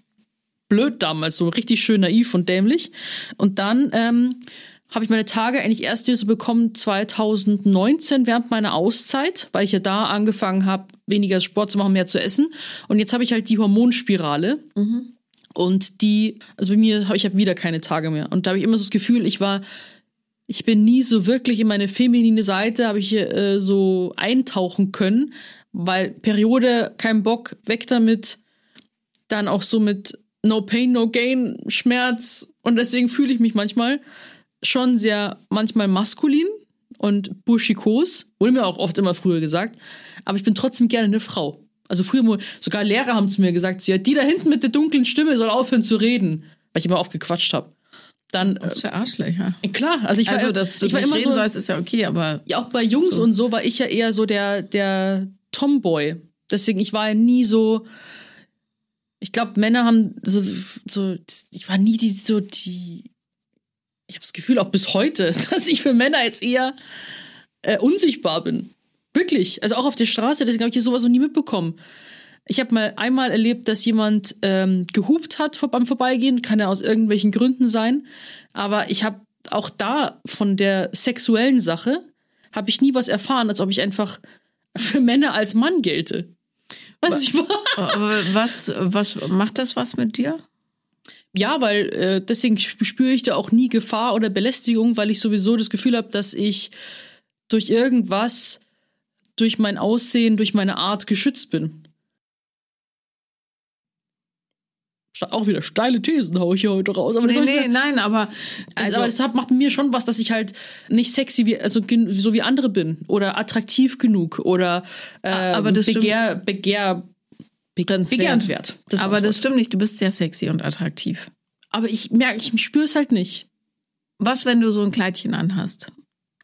blöd damals, so richtig schön naiv und dämlich. Und dann ähm, habe ich meine Tage eigentlich erst so bekommen 2019 während meiner Auszeit, weil ich ja da angefangen habe, weniger Sport zu machen, mehr zu essen. Und jetzt habe ich halt die Hormonspirale. Und die, also bei mir habe ich hab wieder keine Tage mehr. Und da habe ich immer so das Gefühl, ich war, ich bin nie so wirklich in meine feminine Seite, habe ich äh, so eintauchen können, weil Periode, kein Bock, weg damit, dann auch so mit No Pain, No Gain, Schmerz. Und deswegen fühle ich mich manchmal schon sehr, manchmal maskulin und burschikos, wurde mir auch oft immer früher gesagt, aber ich bin trotzdem gerne eine Frau. Also früher, sogar Lehrer haben zu mir gesagt, sie, die da hinten mit der dunklen Stimme soll aufhören zu reden, weil ich immer oft gequatscht habe. Dann, Was für Arschlöcher. äh, klar, also ich war, Also, dass du ich war immer reden so, sollst, ist ja okay, aber ja, auch bei Jungs und so war ich ja eher so der, der Tomboy. Deswegen, ich war ja nie so. Ich glaube, Männer haben so, so, ich war nie die, so die. Ich habe das Gefühl, auch bis heute, dass ich für Männer jetzt eher äh, unsichtbar bin. Wirklich. Also auch auf der Straße, deswegen habe ich hier sowas noch nie mitbekommen. Ich habe mal einmal erlebt, dass jemand ähm, gehupt hat beim Vorbeigehen, kann ja aus irgendwelchen Gründen sein. Aber ich habe auch da von der sexuellen Sache habe ich nie was erfahren, als ob ich einfach für Männer als Mann gelte. Weiß ich war. was, was macht das was mit dir? Ja, weil äh, deswegen spüre ich da auch nie Gefahr oder Belästigung, weil ich sowieso das Gefühl habe, dass ich durch irgendwas, durch mein Aussehen, durch meine Art geschützt bin. Auch wieder steile Thesen hau ich hier heute raus. Aber Nee, nee, mir- nein, aber Also, aber das hat, macht mir schon was, dass ich halt nicht sexy wie, also so wie andere bin oder attraktiv genug oder äh, Aber das begehr, begehr, be begehrenswert. Das aber das stimmt nicht, du bist sehr sexy und attraktiv. aber ich merke, ich spüre es halt nicht. Was, wenn du so ein Kleidchen anhast?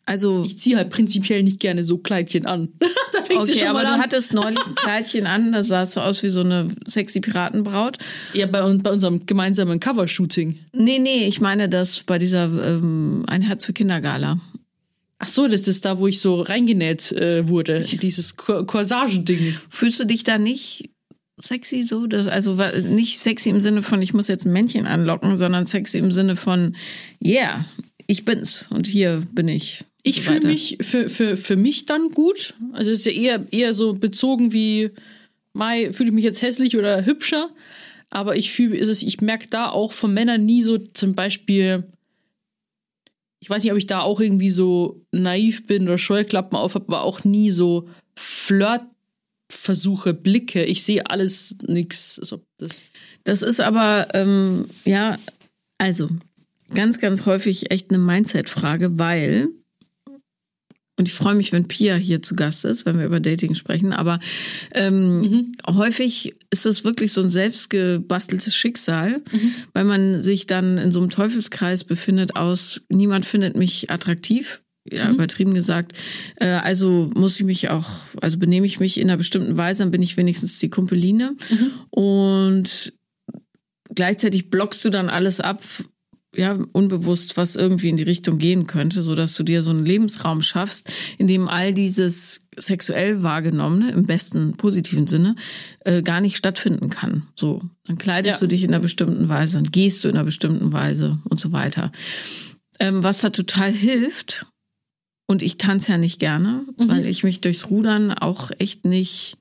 Also, Ich ziehe halt prinzipiell nicht gerne so Kleidchen an. da fängt okay, schon aber mal du an. hattest neulich ein Kleidchen an, das sah so aus wie so eine sexy Piratenbraut. ja, bei, bei unserem gemeinsamen Covershooting. Nee, nee, ich meine das bei dieser ähm, Ein Herz für Kindergala. Ach so, das ist da, wo ich so reingenäht äh, wurde. Dieses Cor- Corsage-Ding. Fühlst du dich da nicht sexy so? Das, also nicht sexy im Sinne von, ich muss jetzt ein Männchen anlocken, sondern sexy im Sinne von, yeah, ich bin's und hier bin ich. Ich so fühle mich für, für, für mich dann gut. Also es ist ja eher, eher so bezogen wie, Mai, fühle ich mich jetzt hässlich oder hübscher. Aber ich fühle, ist es, ich merke da auch von Männern nie so zum Beispiel, ich weiß nicht, ob ich da auch irgendwie so naiv bin oder Scheuklappen auf habe, aber auch nie so Flirtversuche, Blicke. Ich sehe alles nix. Also das, Das ist aber, ähm, ja, also ganz, ganz häufig echt eine Mindset-Frage, weil, und ich freue mich, wenn Pia hier zu Gast ist, wenn wir über Dating sprechen, aber ähm, häufig ist das wirklich so ein selbstgebasteltes Schicksal, weil man sich dann in so einem Teufelskreis befindet aus, niemand findet mich attraktiv. Ja, übertrieben gesagt. Äh, also muss ich mich auch, also benehme ich mich in einer bestimmten Weise, dann bin ich wenigstens die Kumpeline. Und gleichzeitig blockst du dann alles ab, ja, unbewusst, was irgendwie in die Richtung gehen könnte, so dass du dir so einen Lebensraum schaffst, in dem all dieses sexuell wahrgenommene, im besten positiven Sinne, äh, gar nicht stattfinden kann. So, dann kleidest Ja. du dich in einer bestimmten Weise, dann gehst du in einer bestimmten Weise und so weiter. Ähm, was da total hilft, und ich tanze ja nicht gerne, weil ich mich durchs Rudern auch echt nicht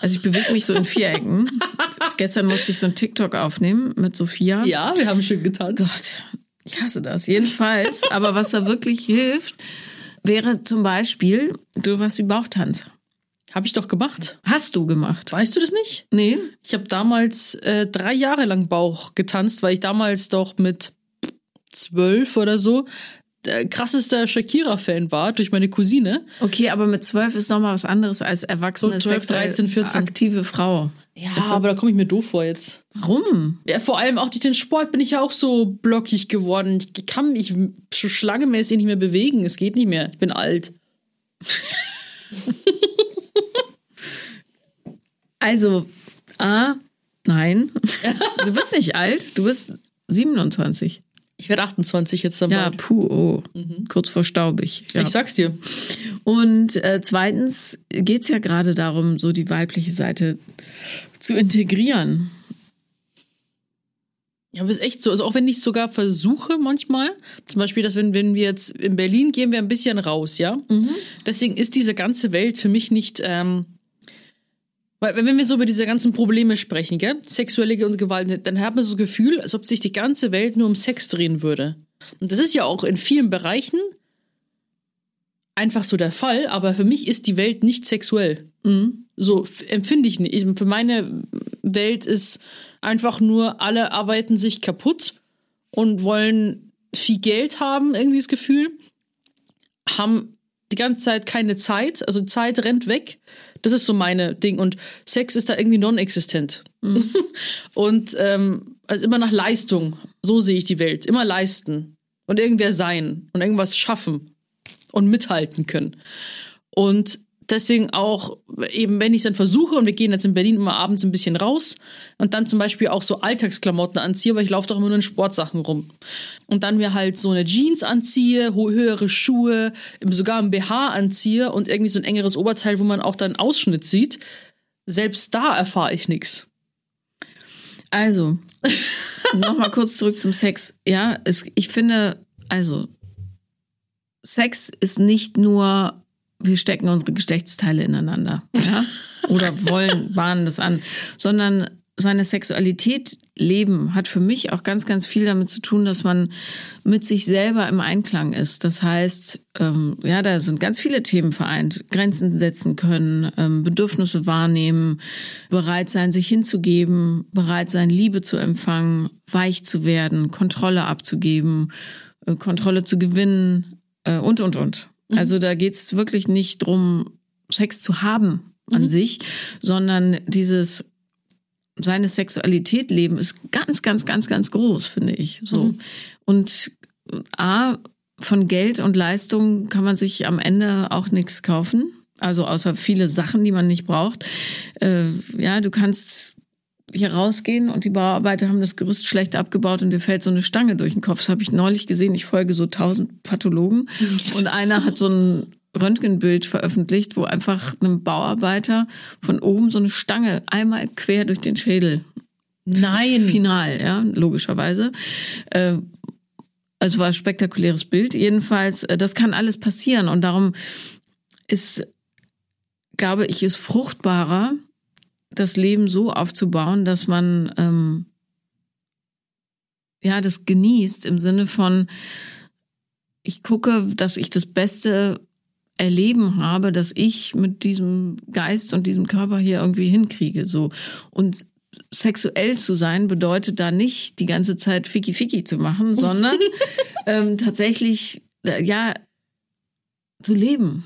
also ich bewege mich so in Vierecken. Gestern musste ich so ein TikTok aufnehmen mit Sophia. ja, wir haben schon getanzt. Gott, ich hasse das. Jedenfalls, aber was da wirklich hilft, wäre zum Beispiel, du was wie Bauchtanz. Habe ich doch gemacht. Hast du gemacht? Weißt du das nicht? Nee? Ich habe damals äh, drei Jahre lang Bauch getanzt, weil ich damals doch mit zwölf oder so krassester Shakira-Fan war durch meine Cousine. Okay, aber mit zwölf ist nochmal was anderes als erwachsene, So 12, sexuell 13, 14. aktive Frau. Ja, aber da komme ich mir doof vor jetzt. Warum? Ja, vor allem auch durch den Sport bin ich ja auch so blockig geworden. Ich kann mich so schlangemäßig nicht mehr bewegen. Es geht nicht mehr. Ich bin alt. Also, A, nein. Du bist nicht alt, du bist 27. Ich werde 28 jetzt dann Ja, bald. puh, oh. Kurz vor staubig. Ja. Ich sag's dir. Und äh, zweitens geht's ja gerade darum, so die weibliche Seite zu integrieren. Ja, aber ist echt so. Also auch wenn ich sogar versuche manchmal, zum Beispiel, dass wenn, wenn wir jetzt in Berlin gehen, wir ein bisschen raus, ja. Deswegen ist diese ganze Welt für mich nicht, ähm, weil wenn wir so über diese ganzen Probleme sprechen, gell, sexuelle und Gewalt, dann hat man so das Gefühl, als ob sich die ganze Welt nur um Sex drehen würde. Und das ist ja auch in vielen Bereichen einfach so der Fall, aber für mich ist die Welt nicht sexuell. So f- empfinde ich nicht. Ich- Für meine Welt ist einfach nur, alle arbeiten sich kaputt und wollen viel Geld haben, irgendwie das Gefühl, haben die ganze Zeit keine Zeit, also Zeit rennt weg. Das ist so meine Ding. Und Sex ist da irgendwie non-existent. und ähm, also immer nach Leistung. So sehe ich die Welt. Immer leisten. Und irgendwer sein. Und irgendwas schaffen. Und mithalten können. Und deswegen auch, eben wenn ich dann versuche, und wir gehen jetzt in Berlin immer abends ein bisschen raus und dann zum Beispiel auch so Alltagsklamotten anziehe, weil ich laufe doch immer nur in Sportsachen rum. Und dann mir halt so eine Jeans anziehe, höhere Schuhe, sogar ein BH anziehe und irgendwie so ein engeres Oberteil, wo man auch dann Ausschnitt sieht. Selbst da erfahre ich nichts. Also, nochmal kurz zurück zum Sex. Ja, es, ich finde, also, Sex ist nicht nur, wir stecken unsere Geschlechtsteile ineinander, ja, oder wollen, bahnen das an, sondern seine Sexualität leben hat für mich auch ganz, ganz viel damit zu tun, dass man mit sich selber im Einklang ist. Das heißt, ähm, ja, da sind ganz viele Themen vereint. Grenzen setzen können, ähm, Bedürfnisse wahrnehmen, bereit sein, sich hinzugeben, bereit sein, Liebe zu empfangen, weich zu werden, Kontrolle abzugeben, äh, Kontrolle zu gewinnen äh, und, und, und. Also da geht's wirklich nicht drum, Sex zu haben an sich, sondern dieses seine Sexualität leben ist ganz, ganz, ganz, ganz groß, finde ich. So. Und A, von Geld und Leistung kann man sich am Ende auch nichts kaufen. Also außer viele Sachen, die man nicht braucht. Äh, ja, du kannst hier rausgehen und die Bauarbeiter haben das Gerüst schlecht abgebaut und dir fällt so eine Stange durch den Kopf. Das habe ich neulich gesehen. Ich folge so tausend Pathologen und einer hat so ein Röntgenbild veröffentlicht, wo einfach einem Bauarbeiter von oben so eine Stange einmal quer durch den Schädel Nein. Final, ja, logischerweise. Äh, also war ein spektakuläres Bild. Jedenfalls, äh, das kann alles passieren und darum ist, glaube ich, ist fruchtbarer, das Leben so aufzubauen, dass man ähm, ja das genießt im Sinne von, ich gucke, dass ich das Beste erleben habe, dass ich mit diesem Geist und diesem Körper hier irgendwie hinkriege. So. Und sexuell zu sein bedeutet da nicht die ganze Zeit Fiki Fiki zu machen, sondern ähm, tatsächlich, äh, ja, zu leben,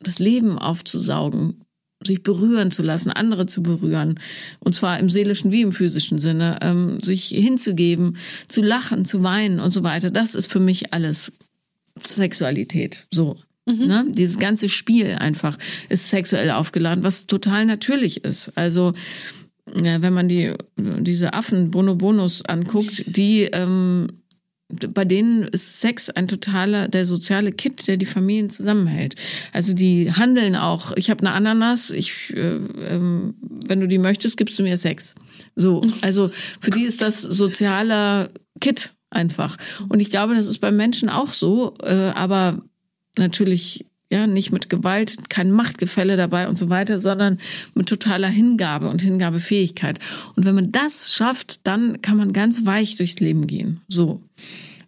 das Leben aufzusaugen, sich berühren zu lassen, andere zu berühren. Und zwar im seelischen wie im physischen Sinne, ähm, sich hinzugeben, zu lachen, zu weinen und so weiter. Das ist für mich alles Sexualität. So. Ne? Dieses ganze Spiel einfach ist sexuell aufgeladen, was total natürlich ist. Also ja, wenn man die diese Affen Bonobonus anguckt, die ähm, bei denen ist Sex ein totaler der soziale Kit, der die Familien zusammenhält. Also die handeln auch. Ich habe eine Ananas. Ich, äh, ähm, wenn du die möchtest, gibst du mir Sex. So, also für die ist das sozialer Kit einfach. Und ich glaube, das ist beim Menschen auch so, äh, aber natürlich ja nicht mit Gewalt, kein Machtgefälle dabei und so weiter, sondern mit totaler Hingabe und Hingabefähigkeit. Und wenn man das schafft, dann kann man ganz weich durchs Leben gehen. So.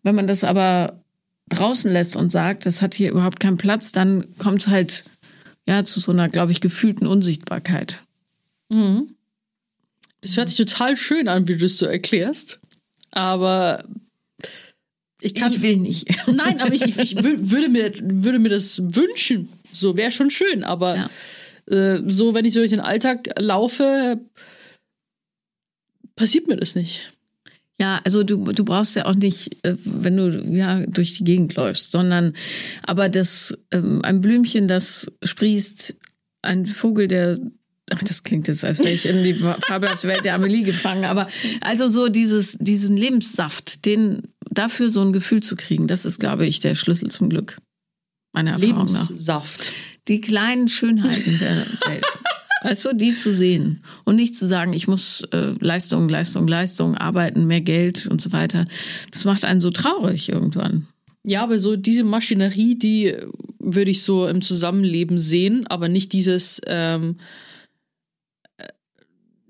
Wenn man das aber draußen lässt und sagt, das hat hier überhaupt keinen Platz, dann kommt es halt ja zu so einer, glaube ich, gefühlten Unsichtbarkeit. Das hört sich total schön an, wie du es so erklärst. Aber ich kann. ich will nicht. Nein, aber ich, ich, ich wü- würde, mir, würde mir das wünschen. So wäre schon schön. Aber Ja. äh, so, wenn ich so durch den Alltag laufe, passiert mir das nicht. Ja, also du, du brauchst ja auch nicht, äh, wenn du ja durch die Gegend läufst, sondern aber das ähm, ein Blümchen, das sprießt, ein Vogel, der Ach, das klingt jetzt, als wäre ich in die fabelhafte Welt der Amelie gefangen. Aber also so dieses, diesen Lebenssaft, den dafür so ein Gefühl zu kriegen, das ist, glaube ich, der Schlüssel zum Glück. Meiner Erfahrung nach. Lebenssaft. Die kleinen Schönheiten der Welt. Weißt du, die zu sehen und nicht zu sagen, ich muss äh, Leistung, Leistung, Leistung, arbeiten, mehr Geld und so weiter. Das macht einen so traurig irgendwann. Ja, aber so diese Maschinerie, die würde ich so im Zusammenleben sehen, aber nicht dieses. Ähm, äh,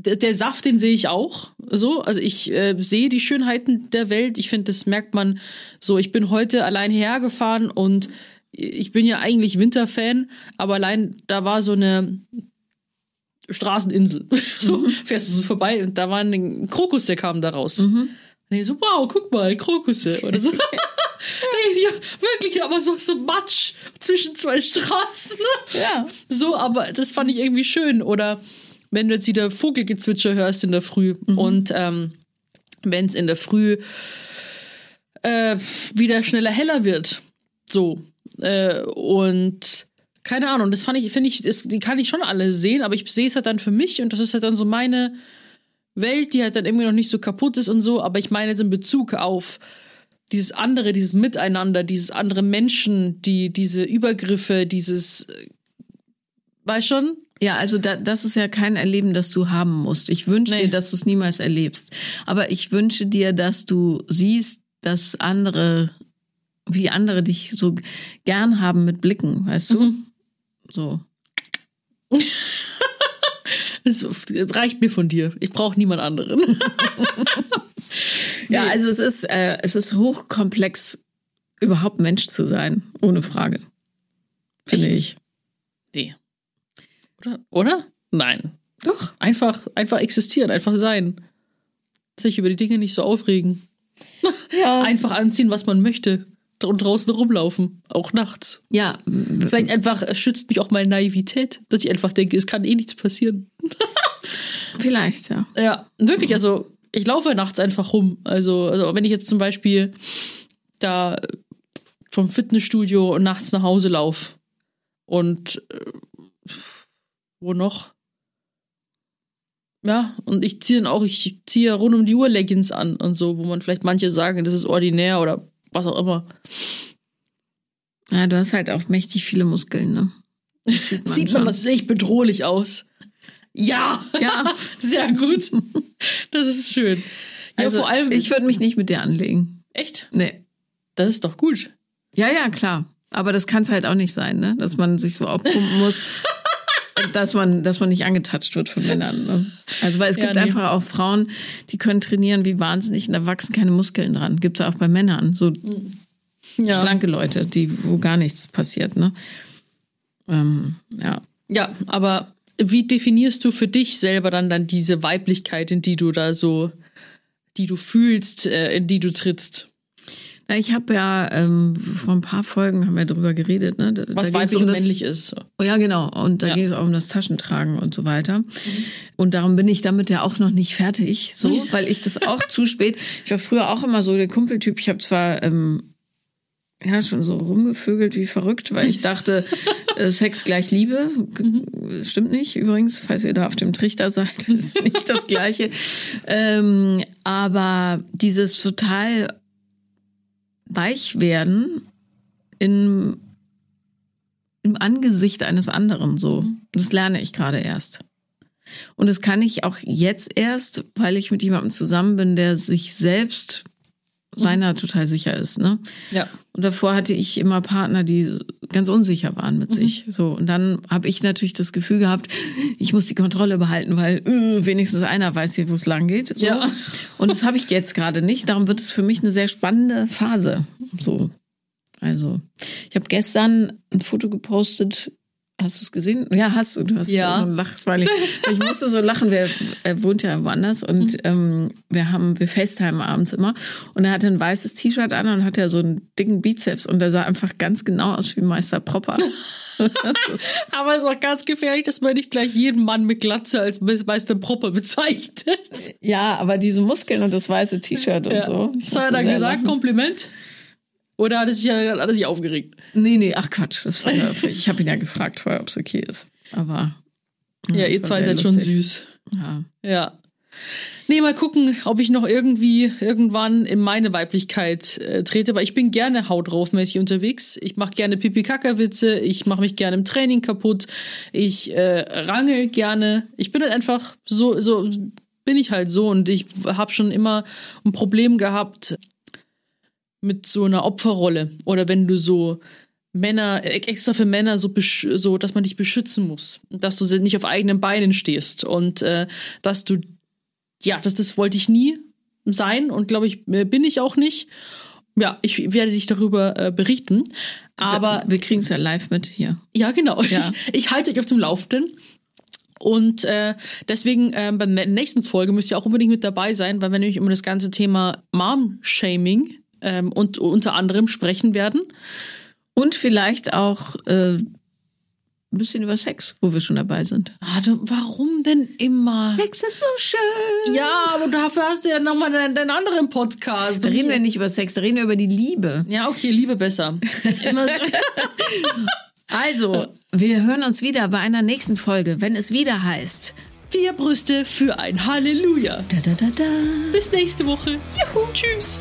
der, der Saft, den sehe ich auch so. Also ich äh, sehe die Schönheiten der Welt. Ich finde, das merkt man so. Ich bin heute allein hergefahren und ich bin ja eigentlich Winterfan, aber allein da war so eine Straßeninsel. so Mhm. fährst du so vorbei und da war ein Krokus, der kam da raus. Mhm. Und ich so, wow, guck mal, Krokusse oder so. ja, wirklich, aber so, so Matsch zwischen zwei Straßen. Ja. So, aber das fand ich irgendwie schön. Oder wenn du jetzt wieder Vogelgezwitscher hörst in der Früh und ähm, wenn es in der Früh äh, wieder schneller heller wird. So. Äh, und keine Ahnung, das fand ich, finde ich, das, die kann ich schon alle sehen, aber ich sehe es halt dann für mich und das ist halt dann so meine Welt, die halt dann irgendwie noch nicht so kaputt ist und so, aber ich meine jetzt in Bezug auf dieses andere, dieses Miteinander, dieses andere Menschen, die, diese Übergriffe, dieses, äh, weißt schon? Ja, also da, das ist ja kein Erleben, das du haben musst. Ich wünsche Nee. dir, dass du es niemals erlebst. Aber ich wünsche dir, dass du siehst, dass andere, wie andere dich so gern haben mit Blicken, weißt du? So. Das reicht mir von dir. Ich brauche niemand anderen. Ja, also es ist, äh, es ist hochkomplex, überhaupt Mensch zu sein, ohne Frage. Finde ich. Oder? Oder? Nein. Doch. Einfach, einfach existieren, einfach sein. Sich über die Dinge nicht so aufregen. Ja. Einfach anziehen, was man möchte. Und draußen rumlaufen. Auch nachts. Ja, Vielleicht einfach schützt mich auch meine Naivität, dass ich einfach denke, es kann eh nichts passieren. vielleicht, ja. Ja, wirklich, also ich laufe nachts einfach rum. Also, also wenn ich jetzt zum Beispiel da vom Fitnessstudio nachts nach Hause laufe und äh, wo noch? Ja, und ich ziehe dann auch, ich ziehe rund um die Uhr Leggings an und so, wo man vielleicht manche sagen, das ist ordinär oder was auch immer. Ja, du hast halt auch mächtig viele Muskeln, ne? Das sieht man, Sieht man das echt bedrohlich aus? Ja, Ja. sehr gut. Das ist schön. Ja, Also, vor allem. ich würde mich nicht mit dir anlegen. echt? Nee. Das ist doch gut. Ja, ja, klar. Aber das kann es halt auch nicht sein, ne? Dass man sich so aufpumpen muss, dass man, dass man nicht angetatscht wird von Männern. Ne? Also weil es Ja, gibt nee. einfach auch Frauen, die können trainieren wie wahnsinnig und da wachsen keine Muskeln dran. Gibt's ja auch bei Männern. So Ja. schlanke Leute, die, wo gar nichts passiert, ne? Ähm, ja. Ja, aber wie definierst du für dich selber dann dann diese Weiblichkeit, in die du da so, die du fühlst, äh, in die du trittst? Ich habe ja ähm, vor ein paar Folgen haben wir drüber geredet, ne? Da, Was da weiblich und das- männlich ist. Oh ja, genau. Und da Ja. ging es auch um das Taschentragen und so weiter. Und darum bin ich damit ja auch noch nicht fertig, so, weil ich das auch zu spät. Ich war früher auch immer so der Kumpeltyp. Ich habe zwar ähm, ja schon so rumgevögelt wie verrückt, weil ich dachte, äh, Sex gleich Liebe. G- Stimmt nicht, übrigens, falls ihr da auf dem Trichter seid, ist nicht das Gleiche. Ähm, aber dieses total weich werden in im Angesicht eines anderen so. Das lerne ich gerade erst. Und das kann ich auch jetzt erst, weil ich mit jemandem zusammen bin, der sich selbst seiner total sicher ist, ne? Ja. Und davor hatte ich immer Partner, die ganz unsicher waren mit sich. So und dann habe ich natürlich das Gefühl gehabt, ich muss die Kontrolle behalten, weil äh, wenigstens einer weiß hier, wo es lang geht. So. Ja. Und das habe ich jetzt gerade nicht. Darum wird es für mich eine sehr spannende Phase. So, also ich habe gestern ein Foto gepostet Hast du es gesehen? Ja, hast du. Du hast Ja. so ein Lachsmiley. Ich musste so lachen. Wir, er wohnt ja woanders und ähm, wir haben, wir FaceTime abends immer. Und er hatte ein weißes T-Shirt an und hatte ja so einen dicken Bizeps und der sah einfach ganz genau aus wie Meister Propper. Aber es ist auch ganz gefährlich, dass man nicht gleich jeden Mann mit Glatze als Meister Proppe bezeichnet. ja, aber diese Muskeln und das weiße T-Shirt und Ja. so. Ich Was hat er gesagt? lachen. Kompliment? Oder hat er sich, hat er sich aufgeregt? Nee, nee, ach Quatsch, das war ja, ich habe ihn ja gefragt vorher, ob es okay ist. Aber Ja, ihr zwei seid schon lustig. süß. Ja. Ja. Nee, mal gucken, ob ich noch irgendwie irgendwann in meine Weiblichkeit äh, trete, weil ich bin gerne hautraufmäßig unterwegs. Ich mache gerne Pipi-Kaka-Witze, ich mache mich gerne im Training kaputt, ich äh, rangel gerne. Ich bin halt einfach so, so bin ich halt so und ich habe schon immer ein Problem gehabt mit so einer Opferrolle oder wenn du so Männer, äh, extra für Männer so, besch- so, dass man dich beschützen muss, dass du nicht auf eigenen Beinen stehst und äh, dass du, ja, das, das wollte ich nie sein und glaube ich, äh, bin ich auch nicht. Ja, ich werde dich darüber äh, berichten. Aber wir kriegen es ja live mit hier. ja, genau. Ja. Ich, ich halte euch auf dem Laufenden. Und äh, deswegen ähm, bei der nächsten Folge müsst ihr auch unbedingt mit dabei sein, weil wir nämlich über das ganze Thema Mom-Shaming ähm, und unter anderem sprechen werden. Und vielleicht auch äh, ein bisschen über Sex, wo wir schon dabei sind. Ah, du, warum denn immer? Sex ist so schön. Ja, aber dafür hast du ja nochmal deinen, deinen anderen Podcast. Da reden wir nicht über Sex, da reden wir über die Liebe. Ja, okay, Liebe besser. Immer so. Also, wir hören uns wieder bei einer nächsten Folge, wenn es wieder heißt. Vier Brüste für ein Halleluja. Da, da, da, da. Bis nächste Woche. Juhu, tschüss.